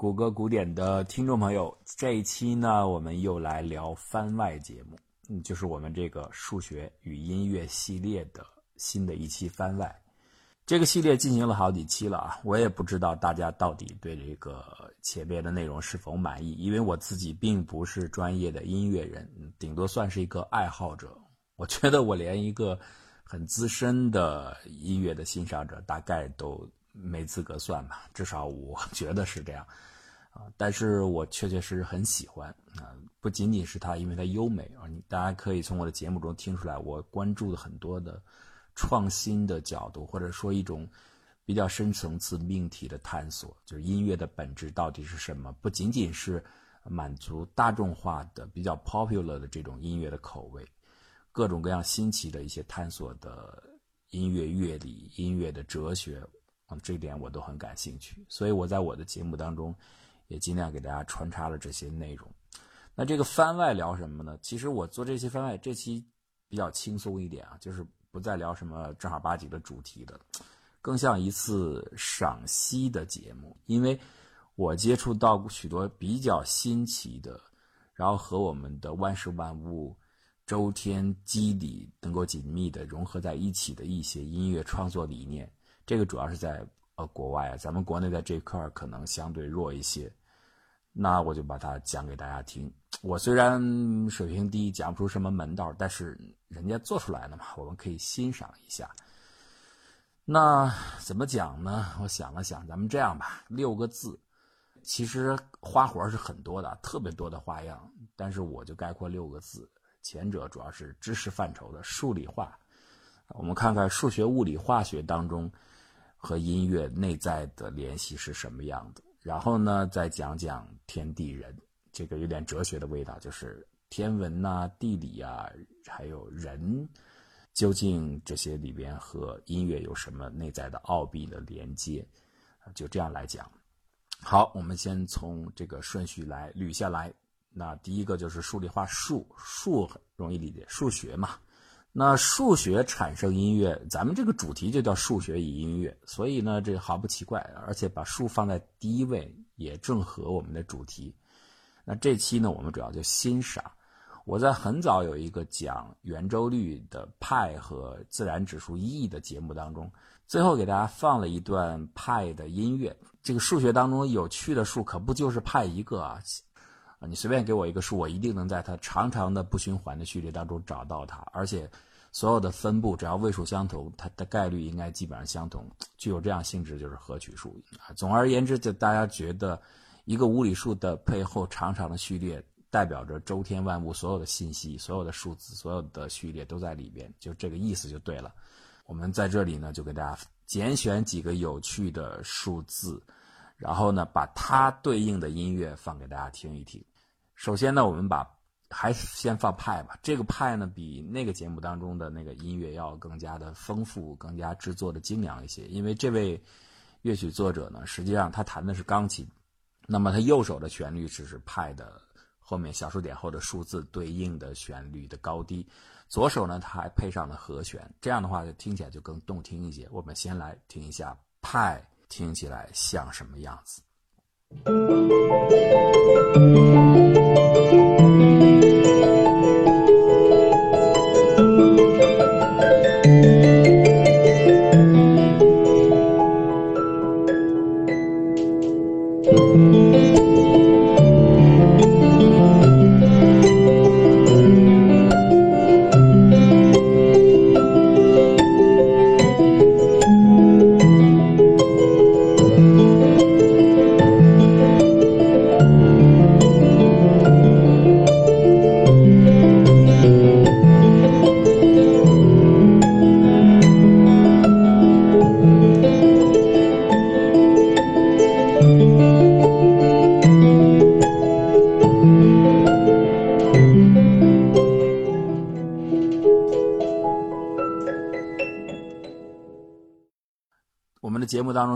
谷歌古典的听众朋友，这一期呢，我们又来聊番外节目，嗯，就是我们这个数学与音乐系列的新的一期番外。这个系列进行了好几期了啊，我也不知道大家到底对这个前面的内容是否满意，因为我自己并不是专业的音乐人，顶多算是一个爱好者。我觉得我连一个很资深的音乐的欣赏者，大概都没资格算吧，至少我觉得是这样。啊，但是我确确实实很喜欢啊，不仅仅是它，因为它优美啊，你大家可以从我的节目中听出来，我关注了很多的创新的角度，或者说一种比较深层次命题的探索，就是音乐的本质到底是什么？不仅仅是满足大众化的、比较 popular 的这种音乐的口味，各种各样新奇的一些探索的音乐乐理、音乐的哲学，啊，这点我都很感兴趣，所以我在我的节目当中。也尽量给大家穿插了这些内容。那这个番外聊什么呢？其实我做这期番外，这期比较轻松一点啊，就是不再聊什么正儿八经的主题的，更像一次赏析的节目。因为我接触到许多比较新奇的，然后和我们的万事万物、周天机理能够紧密的融合在一起的一些音乐创作理念。这个主要是在呃国外啊，咱们国内在这块可能相对弱一些。那我就把它讲给大家听。我虽然水平低，讲不出什么门道，但是人家做出来了嘛，我们可以欣赏一下。那怎么讲呢？我想了想，咱们这样吧，六个字，其实花活是很多的，特别多的花样，但是我就概括六个字。前者主要是知识范畴的数理化，我们看看数学、物理、化学当中和音乐内在的联系是什么样的。然后呢，再讲讲天地人，这个有点哲学的味道，就是天文呐、地理啊，还有人，究竟这些里边和音乐有什么内在的奥秘的连接？就这样来讲。好，我们先从这个顺序来捋下来。那第一个就是数理化，数数很容易理解，数学嘛。那数学产生音乐，咱们这个主题就叫数学与音乐，所以呢，这毫不奇怪，而且把数放在第一位也正合我们的主题。那这期呢，我们主要就欣赏。我在很早有一个讲圆周率的派和自然指数 e 的节目当中，最后给大家放了一段派的音乐。这个数学当中有趣的数可不就是派一个啊？啊，你随便给我一个数，我一定能在它长长的不循环的序列当中找到它，而且所有的分布只要位数相同，它的概率应该基本上相同，具有这样性质就是合取数啊。总而言之，就大家觉得一个无理数的背后长长的序列代表着周天万物所有的信息，所有的数字，所有的序列都在里边，就这个意思就对了。我们在这里呢，就给大家拣选几个有趣的数字，然后呢，把它对应的音乐放给大家听一听。首先呢，我们把还是先放派吧。这个派呢，比那个节目当中的那个音乐要更加的丰富，更加制作的精良一些。因为这位乐曲作者呢，实际上他弹的是钢琴，那么他右手的旋律只是派的后面小数点后的数字对应的旋律的高低，左手呢他还配上了和弦，这样的话就听起来就更动听一些。我们先来听一下派听起来像什么样子。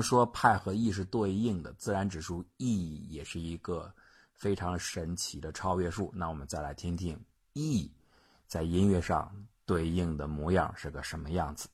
说派和 e 是对应的，自然指数 e 也是一个非常神奇的超越数。那我们再来听听 e 在音乐上对应的模样是个什么样子。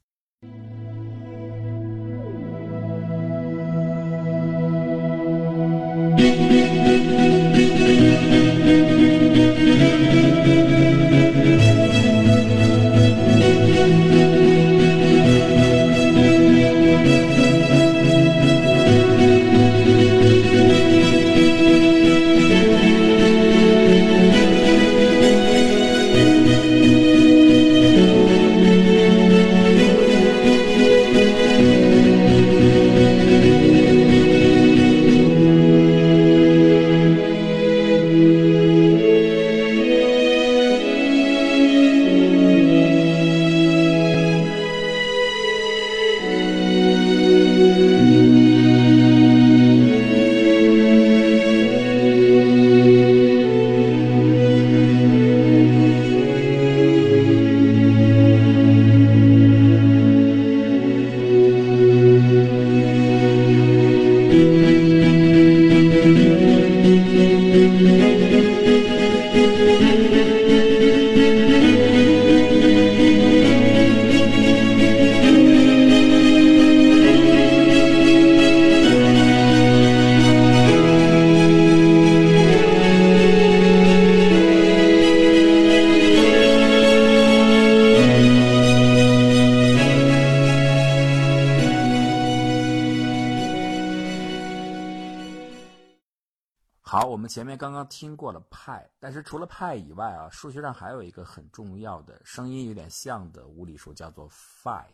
前面刚刚听过了派，但是除了派以外啊，数学上还有一个很重要的声音有点像的无理数，叫做 phi。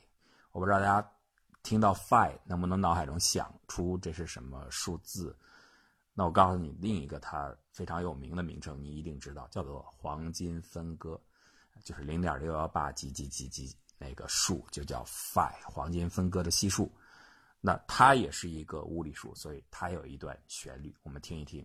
我不知道大家听到 phi 能不能脑海中想出这是什么数字？那我告诉你另一个它非常有名的名称，你一定知道，叫做黄金分割，就是零点六幺八几几几几那个数就叫 phi，黄金分割的系数。那它也是一个无理数，所以它有一段旋律，我们听一听。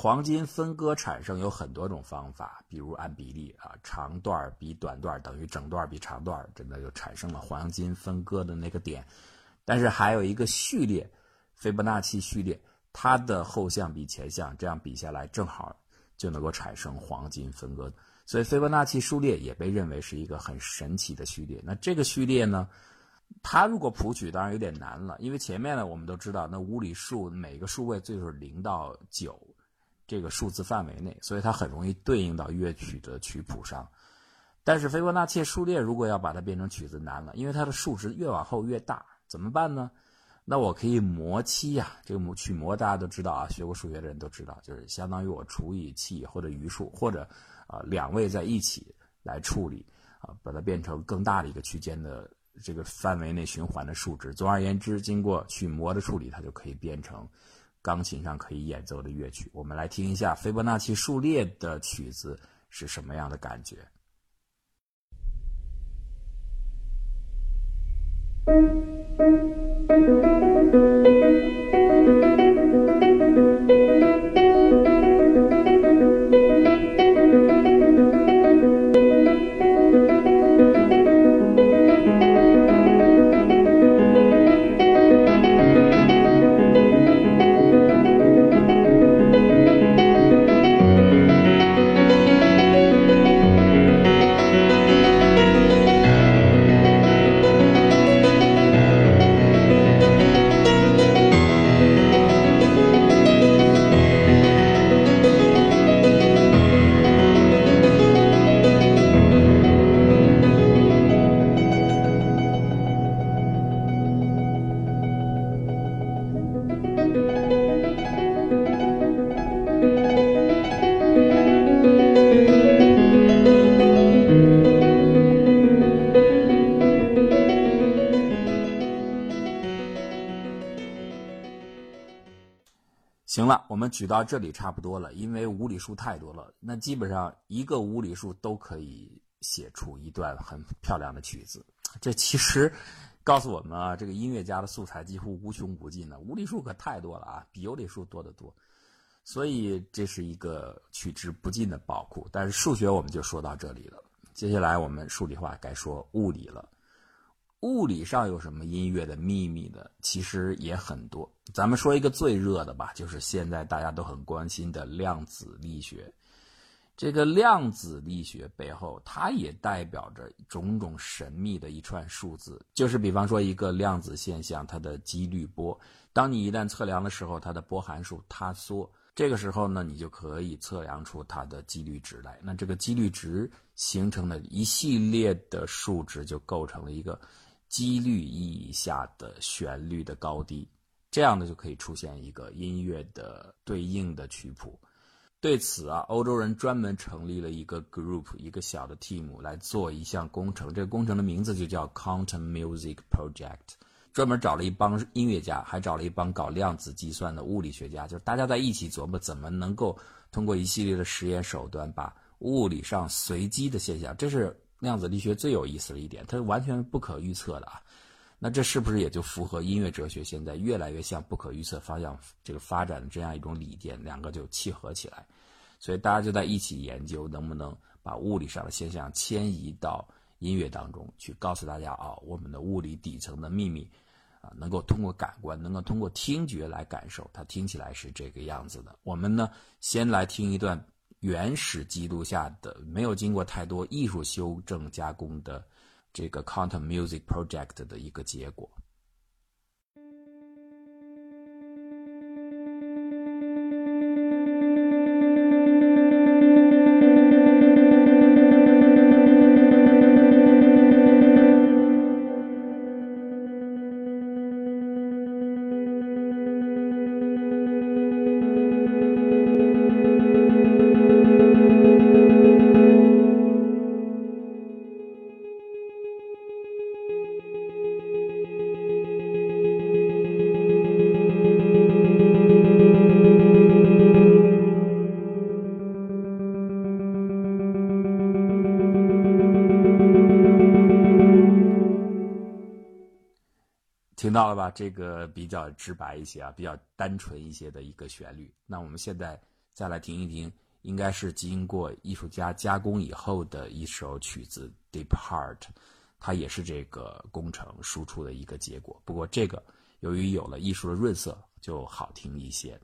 黄金分割产生有很多种方法，比如按比例啊，长段比短段等于整段比长段，真的就产生了黄金分割的那个点。但是还有一个序列，斐波那契序列，它的后项比前项，这样比下来正好就能够产生黄金分割。所以斐波那契数列也被认为是一个很神奇的序列。那这个序列呢，它如果谱取当然有点难了，因为前面呢我们都知道，那无理数每个数位最后是零到九。这个数字范围内，所以它很容易对应到乐曲的曲谱上。但是斐波那契数列如果要把它变成曲子难了，因为它的数值越往后越大，怎么办呢？那我可以模七呀，这个模曲模大家都知道啊，学过数学的人都知道，就是相当于我除以七或者余数，或者啊两位在一起来处理啊，把它变成更大的一个区间的这个范围内循环的数值。总而言之，经过曲模的处理，它就可以变成。钢琴上可以演奏的乐曲，我们来听一下斐波那契数列的曲子是什么样的感觉。们举到这里差不多了，因为无理数太多了，那基本上一个无理数都可以写出一段很漂亮的曲子。这其实告诉我们啊，这个音乐家的素材几乎无穷无尽的。无理数可太多了啊，比有理数多得多，所以这是一个取之不尽的宝库。但是数学我们就说到这里了，接下来我们数理化该说物理了。物理上有什么音乐的秘密呢？其实也很多。咱们说一个最热的吧，就是现在大家都很关心的量子力学。这个量子力学背后，它也代表着种种神秘的一串数字。就是比方说一个量子现象，它的几率波，当你一旦测量的时候，它的波函数塌缩。这个时候呢，你就可以测量出它的几率值来。那这个几率值形成的一系列的数值，就构成了一个几率意义下的旋律的高低。这样呢，就可以出现一个音乐的对应的曲谱。对此啊，欧洲人专门成立了一个 group，一个小的 team 来做一项工程。这个工程的名字就叫 Quantum Music Project。专门找了一帮音乐家，还找了一帮搞量子计算的物理学家，就是大家在一起琢磨怎么能够通过一系列的实验手段，把物理上随机的现象，这是量子力学最有意思的一点，它是完全不可预测的啊。那这是不是也就符合音乐哲学现在越来越向不可预测方向这个发展的这样一种理念？两个就契合起来，所以大家就在一起研究能不能把物理上的现象迁移到音乐当中去，告诉大家啊，我们的物理底层的秘密。啊，能够通过感官，能够通过听觉来感受，它听起来是这个样子的。我们呢，先来听一段原始记录下的，没有经过太多艺术修正加工的这个 Quantum Music Project 的一个结果。这个比较直白一些啊，比较单纯一些的一个旋律。那我们现在再来听一听，应该是经过艺术家加工以后的一首曲子《Deep Heart》，它也是这个工程输出的一个结果。不过这个由于有了艺术的润色，就好听一些。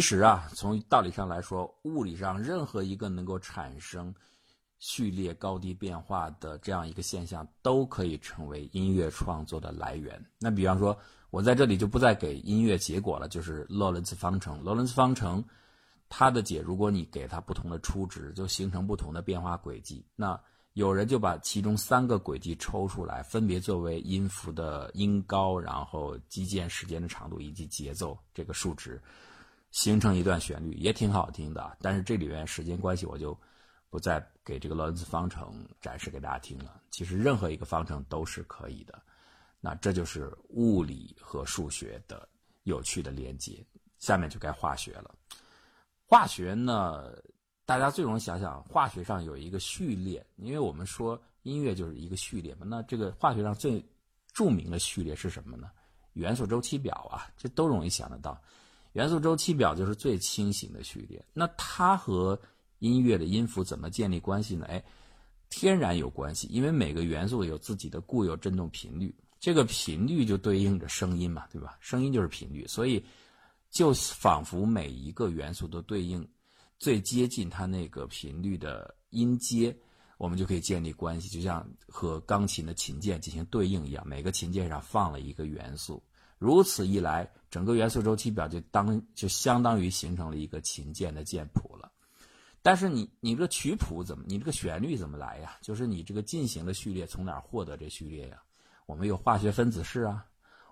其实啊，从道理上来说，物理上任何一个能够产生序列高低变化的这样一个现象，都可以成为音乐创作的来源。那比方说，我在这里就不再给音乐结果了，就是洛伦兹方程。洛伦兹方程它的解，如果你给它不同的初值，就形成不同的变化轨迹。那有人就把其中三个轨迹抽出来，分别作为音符的音高，然后基键时间的长度以及节奏这个数值。形成一段旋律也挺好听的，但是这里面时间关系，我就不再给这个罗伦兹方程展示给大家听了。其实任何一个方程都是可以的，那这就是物理和数学的有趣的连接。下面就该化学了。化学呢，大家最容易想想，化学上有一个序列，因为我们说音乐就是一个序列嘛。那这个化学上最著名的序列是什么呢？元素周期表啊，这都容易想得到。元素周期表就是最清醒的序列，那它和音乐的音符怎么建立关系呢？哎，天然有关系，因为每个元素有自己的固有振动频率，这个频率就对应着声音嘛，对吧？声音就是频率，所以就仿佛每一个元素都对应最接近它那个频率的音阶，我们就可以建立关系，就像和钢琴的琴键进行对应一样，每个琴键上放了一个元素。如此一来，整个元素周期表就当就相当于形成了一个琴键的键谱了。但是你你这个曲谱怎么，你这个旋律怎么来呀？就是你这个进行的序列从哪儿获得这序列呀？我们有化学分子式啊，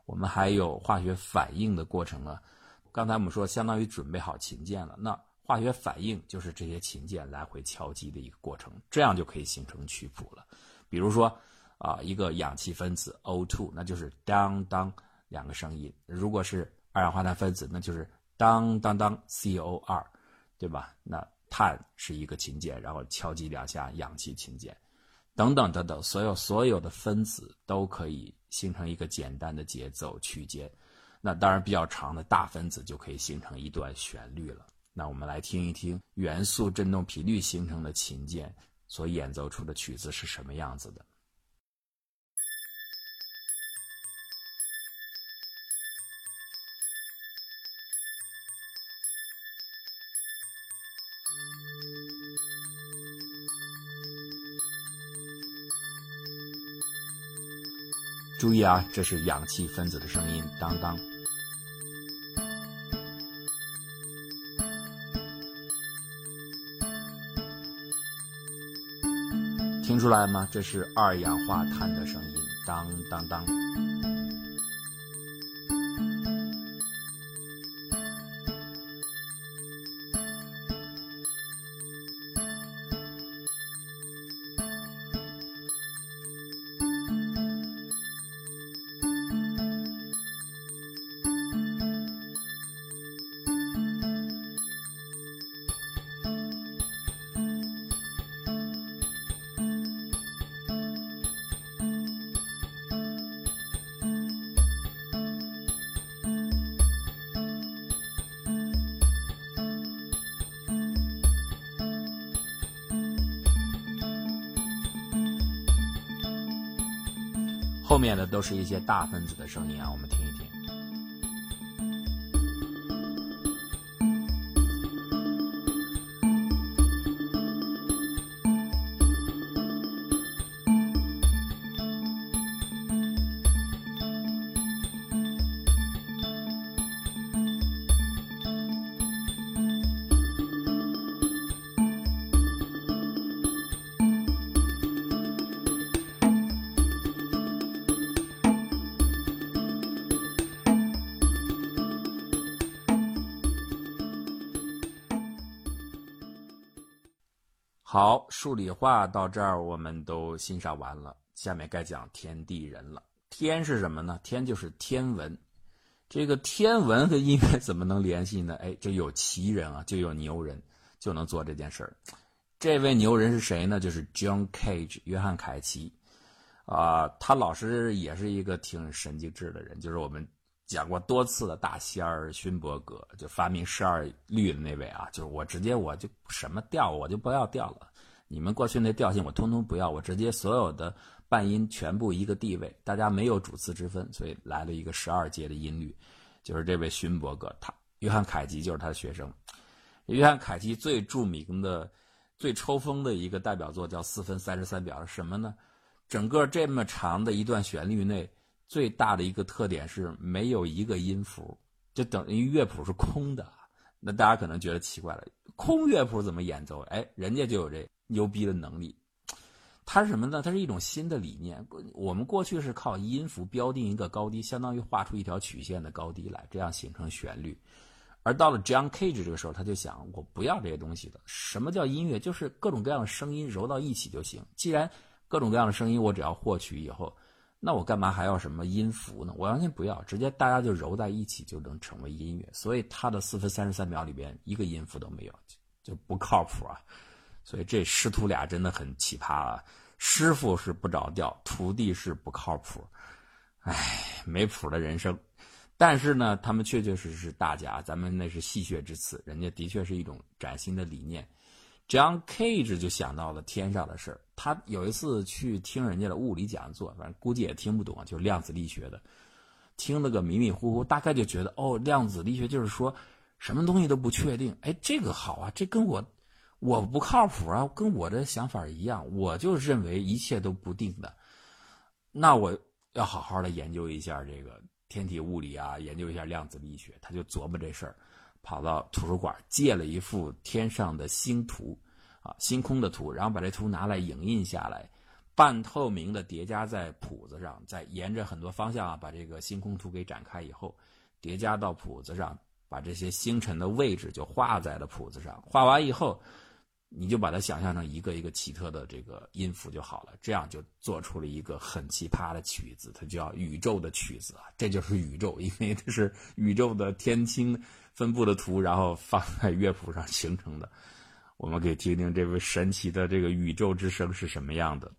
我们还有化学反应的过程啊。刚才我们说相当于准备好琴键了，那化学反应就是这些琴键来回敲击的一个过程，这样就可以形成曲谱了。比如说啊，一个氧气分子 O2，那就是当当。两个声音，如果是二氧化碳分子，那就是当当当 CO 二，对吧？那碳是一个琴键，然后敲击两下氧气琴键，等等等等，所有所有的分子都可以形成一个简单的节奏区间。那当然，比较长的大分子就可以形成一段旋律了。那我们来听一听元素振动频率形成的琴键所演奏出的曲子是什么样子的。注意啊，这是氧气分子的声音，当当。听出来吗？这是二氧化碳的声音，当当当。后面的都是一些大分子的声音啊，我们听数理化到这儿我们都欣赏完了，下面该讲天地人了。天是什么呢？天就是天文。这个天文和音乐怎么能联系呢？哎，就有奇人啊，就有牛人，就能做这件事儿。这位牛人是谁呢？就是 John Cage，约翰凯奇。啊，他老师也是一个挺神经质的人，就是我们。讲过多次的大仙儿勋伯格，就发明十二律的那位啊，就是我直接我就什么调我就不要调了，你们过去那调性我通通不要，我直接所有的半音全部一个地位，大家没有主次之分，所以来了一个十二阶的音律，就是这位勋伯格，他约翰凯奇就是他的学生，约翰凯奇最著名的、最抽风的一个代表作叫四分三十三秒，什么呢？整个这么长的一段旋律内。最大的一个特点是没有一个音符，就等于乐谱是空的。那大家可能觉得奇怪了，空乐谱怎么演奏？哎，人家就有这牛逼的能力。它是什么呢？它是一种新的理念。我们过去是靠音符标定一个高低，相当于画出一条曲线的高低来，这样形成旋律。而到了 John Cage 这个时候，他就想，我不要这些东西的。什么叫音乐？就是各种各样的声音揉到一起就行。既然各种各样的声音，我只要获取以后。那我干嘛还要什么音符呢？我完全不要，直接大家就揉在一起就能成为音乐。所以他的四分三十三秒里边一个音符都没有，就不靠谱啊。所以这师徒俩真的很奇葩啊！师傅是不着调，徒弟是不靠谱，唉，没谱的人生。但是呢，他们确确实实是大家，咱们那是戏谑之词，人家的确是一种崭新的理念。John Cage 就想到了天上的事儿。他有一次去听人家的物理讲座，反正估计也听不懂，就量子力学的，听了个迷迷糊糊，大概就觉得哦，量子力学就是说什么东西都不确定。哎，这个好啊，这跟我我不靠谱啊，跟我的想法一样，我就认为一切都不定的。那我要好好的研究一下这个天体物理啊，研究一下量子力学。他就琢磨这事儿，跑到图书馆借了一幅天上的星图，啊，星空的图，然后把这图拿来影印下来，半透明的叠加在谱子上，再沿着很多方向啊，把这个星空图给展开以后，叠加到谱子上，把这些星辰的位置就画在了谱子上。画完以后。你就把它想象成一个一个奇特的这个音符就好了，这样就做出了一个很奇葩的曲子，它叫宇宙的曲子啊，这就是宇宙，因为这是宇宙的天星分布的图，然后放在乐谱上形成的。我们可以听听这位神奇的这个宇宙之声是什么样的。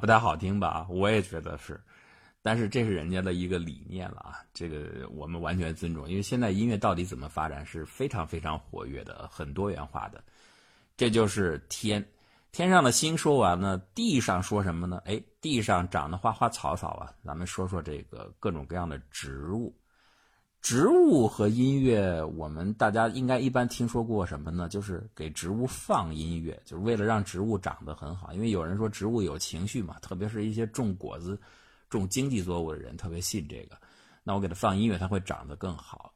不太好听吧？我也觉得是，但是这是人家的一个理念了啊，这个我们完全尊重。因为现在音乐到底怎么发展是非常非常活跃的，很多元化的。这就是天，天上的星说完了，地上说什么呢？哎，地上长的花花草草啊，咱们说说这个各种各样的植物。植物和音乐，我们大家应该一般听说过什么呢？就是给植物放音乐，就是为了让植物长得很好。因为有人说植物有情绪嘛，特别是一些种果子、种经济作物的人特别信这个。那我给它放音乐，它会长得更好。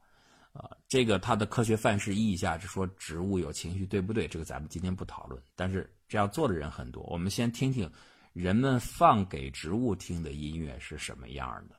啊，这个它的科学范式意义下是说植物有情绪，对不对？这个咱们今天不讨论。但是这样做的人很多，我们先听听人们放给植物听的音乐是什么样的。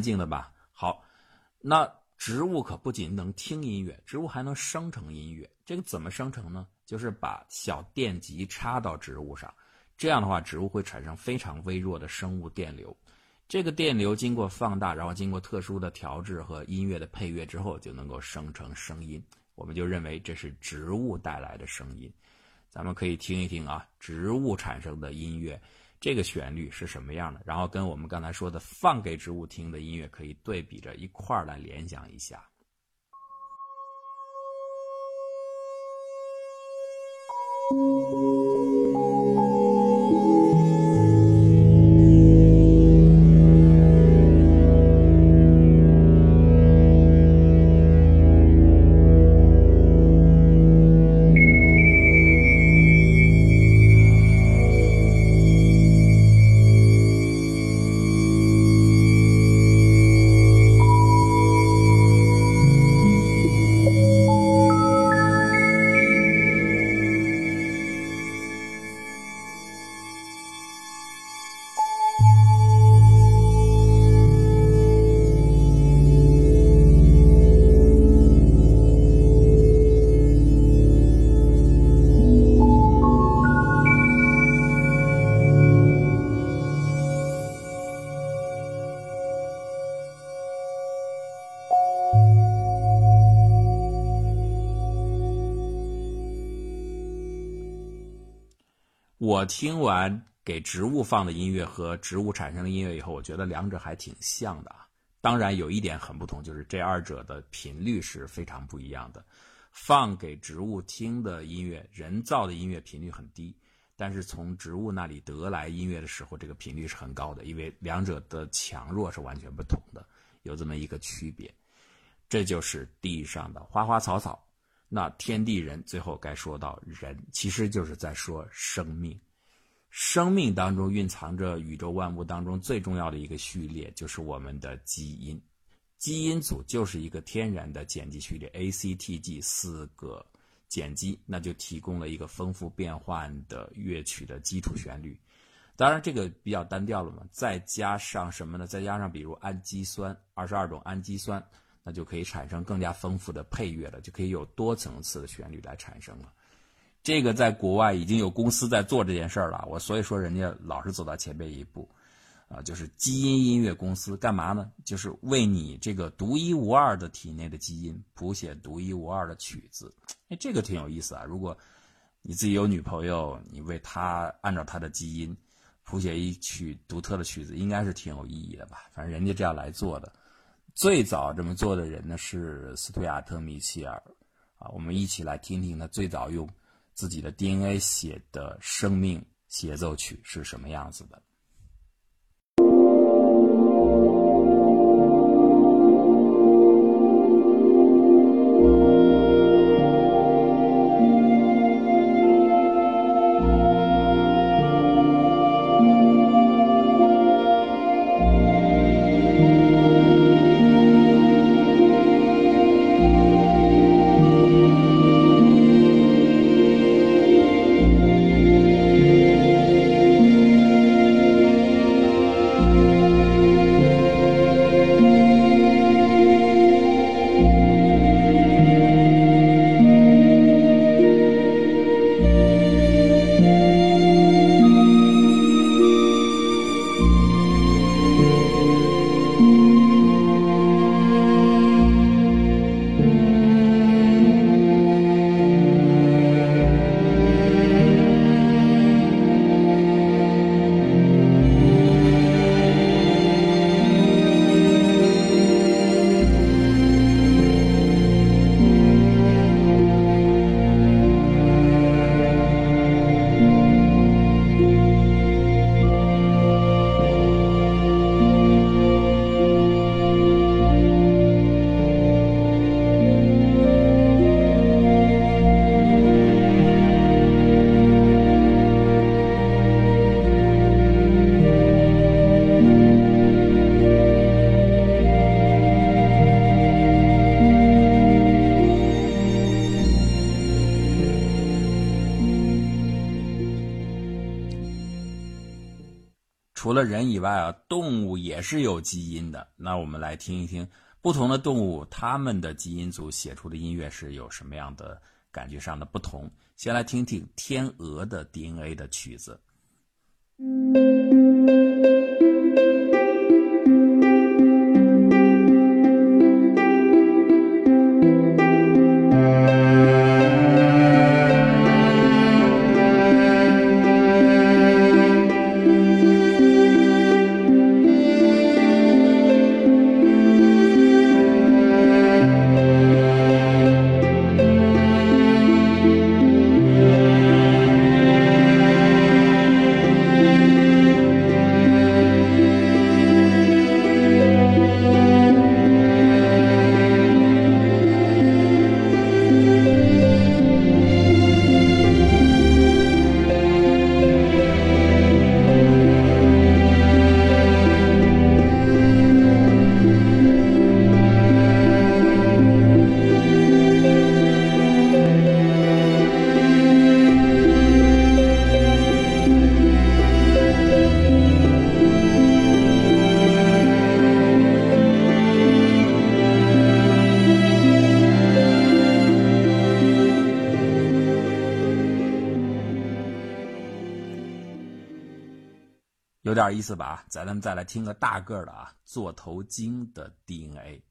静的吧。好，那植物可不仅能听音乐，植物还能生成音乐。这个怎么生成呢？就是把小电极插到植物上，这样的话，植物会产生非常微弱的生物电流。这个电流经过放大，然后经过特殊的调制和音乐的配乐之后，就能够生成声音。我们就认为这是植物带来的声音。咱们可以听一听啊，植物产生的音乐。这个旋律是什么样的？然后跟我们刚才说的放给植物听的音乐可以对比着一块儿来联想一下。我听完给植物放的音乐和植物产生的音乐以后，我觉得两者还挺像的啊。当然有一点很不同，就是这二者的频率是非常不一样的。放给植物听的音乐，人造的音乐频率很低，但是从植物那里得来音乐的时候，这个频率是很高的，因为两者的强弱是完全不同的，有这么一个区别。这就是地上的花花草草。那天地人最后该说到人，其实就是在说生命。生命当中蕴藏着宇宙万物当中最重要的一个序列，就是我们的基因。基因组就是一个天然的碱基序列，A、C、T、G 四个碱基，那就提供了一个丰富变换的乐曲的基础旋律。当然，这个比较单调了嘛，再加上什么呢？再加上比如氨基酸，二十二种氨基酸，那就可以产生更加丰富的配乐了，就可以有多层次的旋律来产生了。这个在国外已经有公司在做这件事儿了，我所以说人家老是走到前面一步。啊，就是基因音乐公司干嘛呢？就是为你这个独一无二的体内的基因谱写独一无二的曲子。哎，这个挺有意思啊！如果你自己有女朋友，你为她按照她的基因谱写一曲独特的曲子，应该是挺有意义的吧？反正人家这样来做的。最早这么做的人呢是斯图亚特·米切尔啊，我们一起来听听他最早用自己的 DNA 写的生命协奏曲是什么样子的。除了人以外啊，动物也是有基因的。那我们来听一听不同的动物，它们的基因组写出的音乐是有什么样的感觉上的不同。先来听听天鹅的 DNA 的曲子。点意思吧？咱们再来听个大个的啊，座头鲸的 DNA。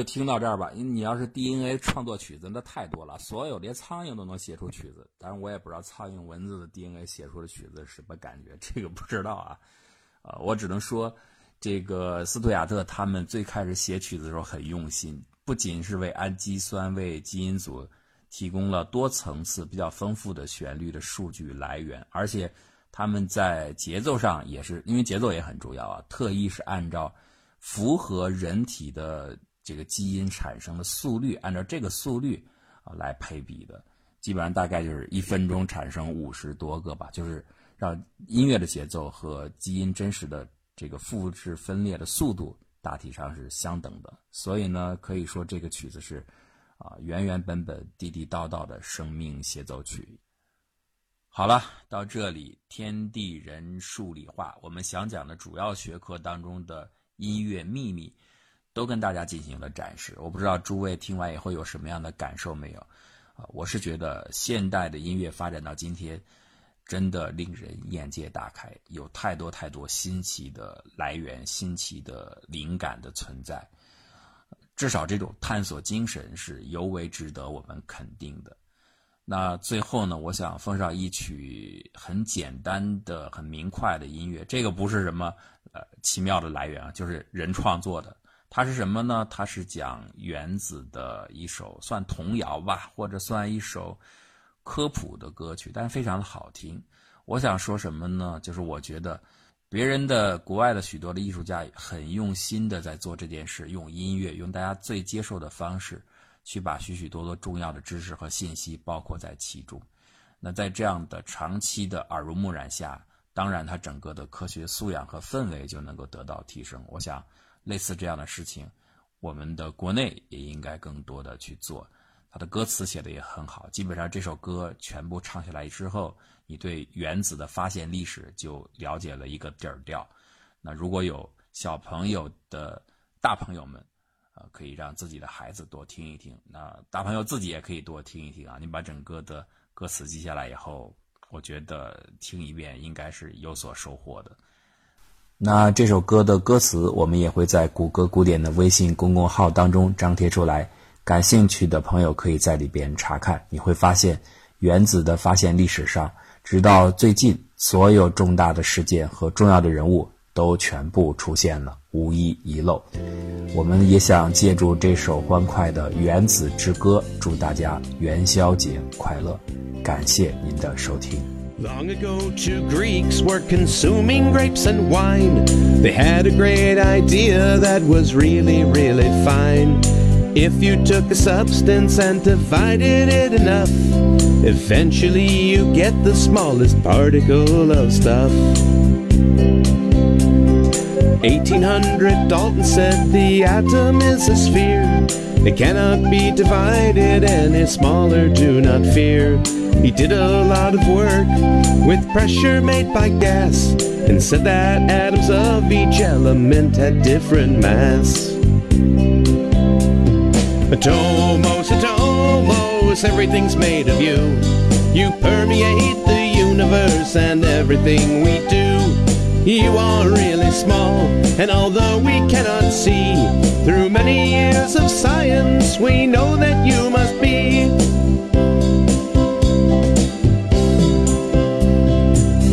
就听到这儿吧。你要是 DNA 创作曲子，那太多了，所有连苍蝇都能写出曲子。当然，我也不知道苍蝇、蚊子的 DNA 写出的曲子是什么感觉，这个不知道啊。呃，我只能说，这个斯图亚特他们最开始写曲子的时候很用心，不仅是为氨基酸、为基因组提供了多层次、比较丰富的旋律的数据来源，而且他们在节奏上也是，因为节奏也很重要啊，特意是按照。符合人体的这个基因产生的速率，按照这个速率啊来配比的，基本上大概就是一分钟产生五十多个吧，就是让音乐的节奏和基因真实的这个复制分裂的速度大体上是相等的。所以呢，可以说这个曲子是啊原原本本、地地道道的生命协奏曲。好了，到这里，天地人数理化，我们想讲的主要学科当中的。音乐秘密都跟大家进行了展示，我不知道诸位听完以后有什么样的感受没有？啊，我是觉得现代的音乐发展到今天，真的令人眼界大开，有太多太多新奇的来源、新奇的灵感的存在。至少这种探索精神是尤为值得我们肯定的。那最后呢，我想奉上一曲很简单的、很明快的音乐，这个不是什么。呃，奇妙的来源啊，就是人创作的。它是什么呢？它是讲原子的一首算童谣吧，或者算一首科普的歌曲，但是非常的好听。我想说什么呢？就是我觉得别人的国外的许多的艺术家很用心的在做这件事，用音乐，用大家最接受的方式，去把许许多多重要的知识和信息包括在其中。那在这样的长期的耳濡目染下。当然，它整个的科学素养和氛围就能够得到提升。我想，类似这样的事情，我们的国内也应该更多的去做。他的歌词写的也很好，基本上这首歌全部唱下来之后，你对原子的发现历史就了解了一个底儿调。那如果有小朋友的大朋友们，啊，可以让自己的孩子多听一听。那大朋友自己也可以多听一听啊。你把整个的歌词记下来以后。我觉得听一遍应该是有所收获的。那这首歌的歌词，我们也会在谷歌古典的微信公众号当中张贴出来，感兴趣的朋友可以在里边查看。你会发现，原子的发现历史上，直到最近，所有重大的事件和重要的人物都全部出现了，无一遗漏。我们也想借助这首欢快的《原子之歌》，祝大家元宵节快乐。感谢您的收听。Long ago, two Greeks were consuming grapes and wine. They had a great idea that was really, really fine. If you took a substance and divided it enough, eventually you get the smallest particle of stuff. 1800 Dalton said the atom is a sphere. It cannot be divided and any smaller, do not fear. He did a lot of work with pressure made by gas and said that atoms of each element had different mass. Atomos, atomos, everything's made of you. You permeate the universe and everything we do. You are really small, and although we cannot see, through many years of science, we know that you must be.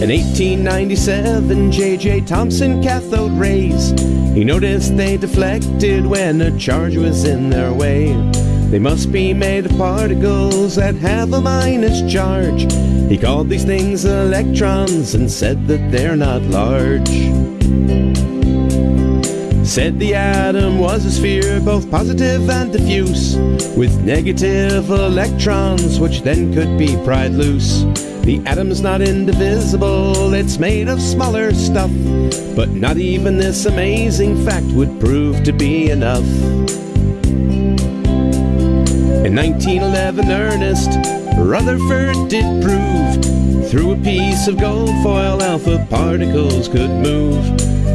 In 1897, J.J. Thomson cathode rays. He noticed they deflected when a charge was in their way. They must be made of particles that have a minus charge. He called these things electrons and said that they're not large. Said the atom was a sphere, both positive and diffuse, with negative electrons, which then could be pried loose. The atom's not indivisible, it's made of smaller stuff. But not even this amazing fact would prove to be enough. In 1911, Ernest Rutherford did prove through a piece of gold foil alpha particles could move.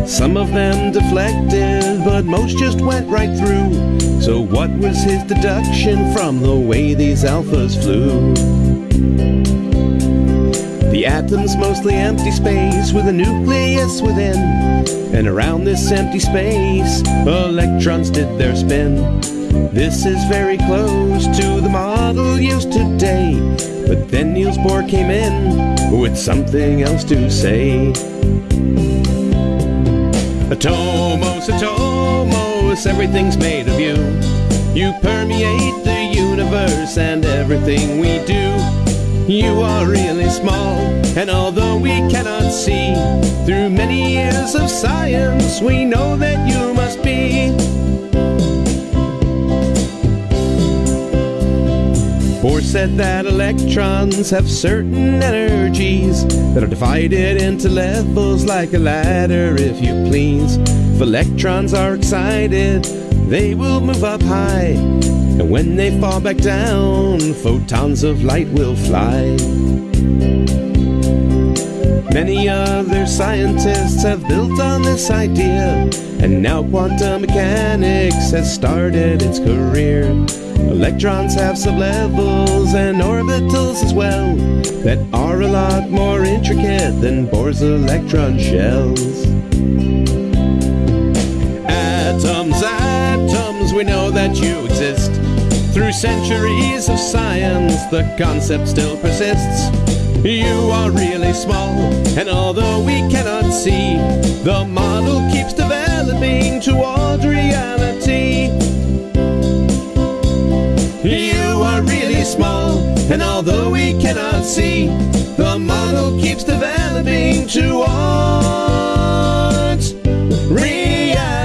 Some of them deflected, but most just went right through. So, what was his deduction from the way these alphas flew? The atom's mostly empty space with a nucleus within. And around this empty space, electrons did their spin. This is very close to the model used today. But then Niels Bohr came in with something else to say. Atomos, atomos, everything's made of you. You permeate the universe and everything we do. You are really small, and although we cannot see, through many years of science, we know that you must be. Bohr said that electrons have certain energies that are divided into levels like a ladder, if you please. If electrons are excited, they will move up high. And when they fall back down, photons of light will fly. Many other scientists have built on this idea, and now quantum mechanics has started its career. Electrons have sublevels and orbitals as well that are a lot more intricate than Bohr's electron shells. Atoms, atoms, we know that you exist. Through centuries of science, the concept still persists. You are really small, and although we cannot see, the model keeps developing toward reality. You are really small, and although we cannot see, the model keeps developing towards reality.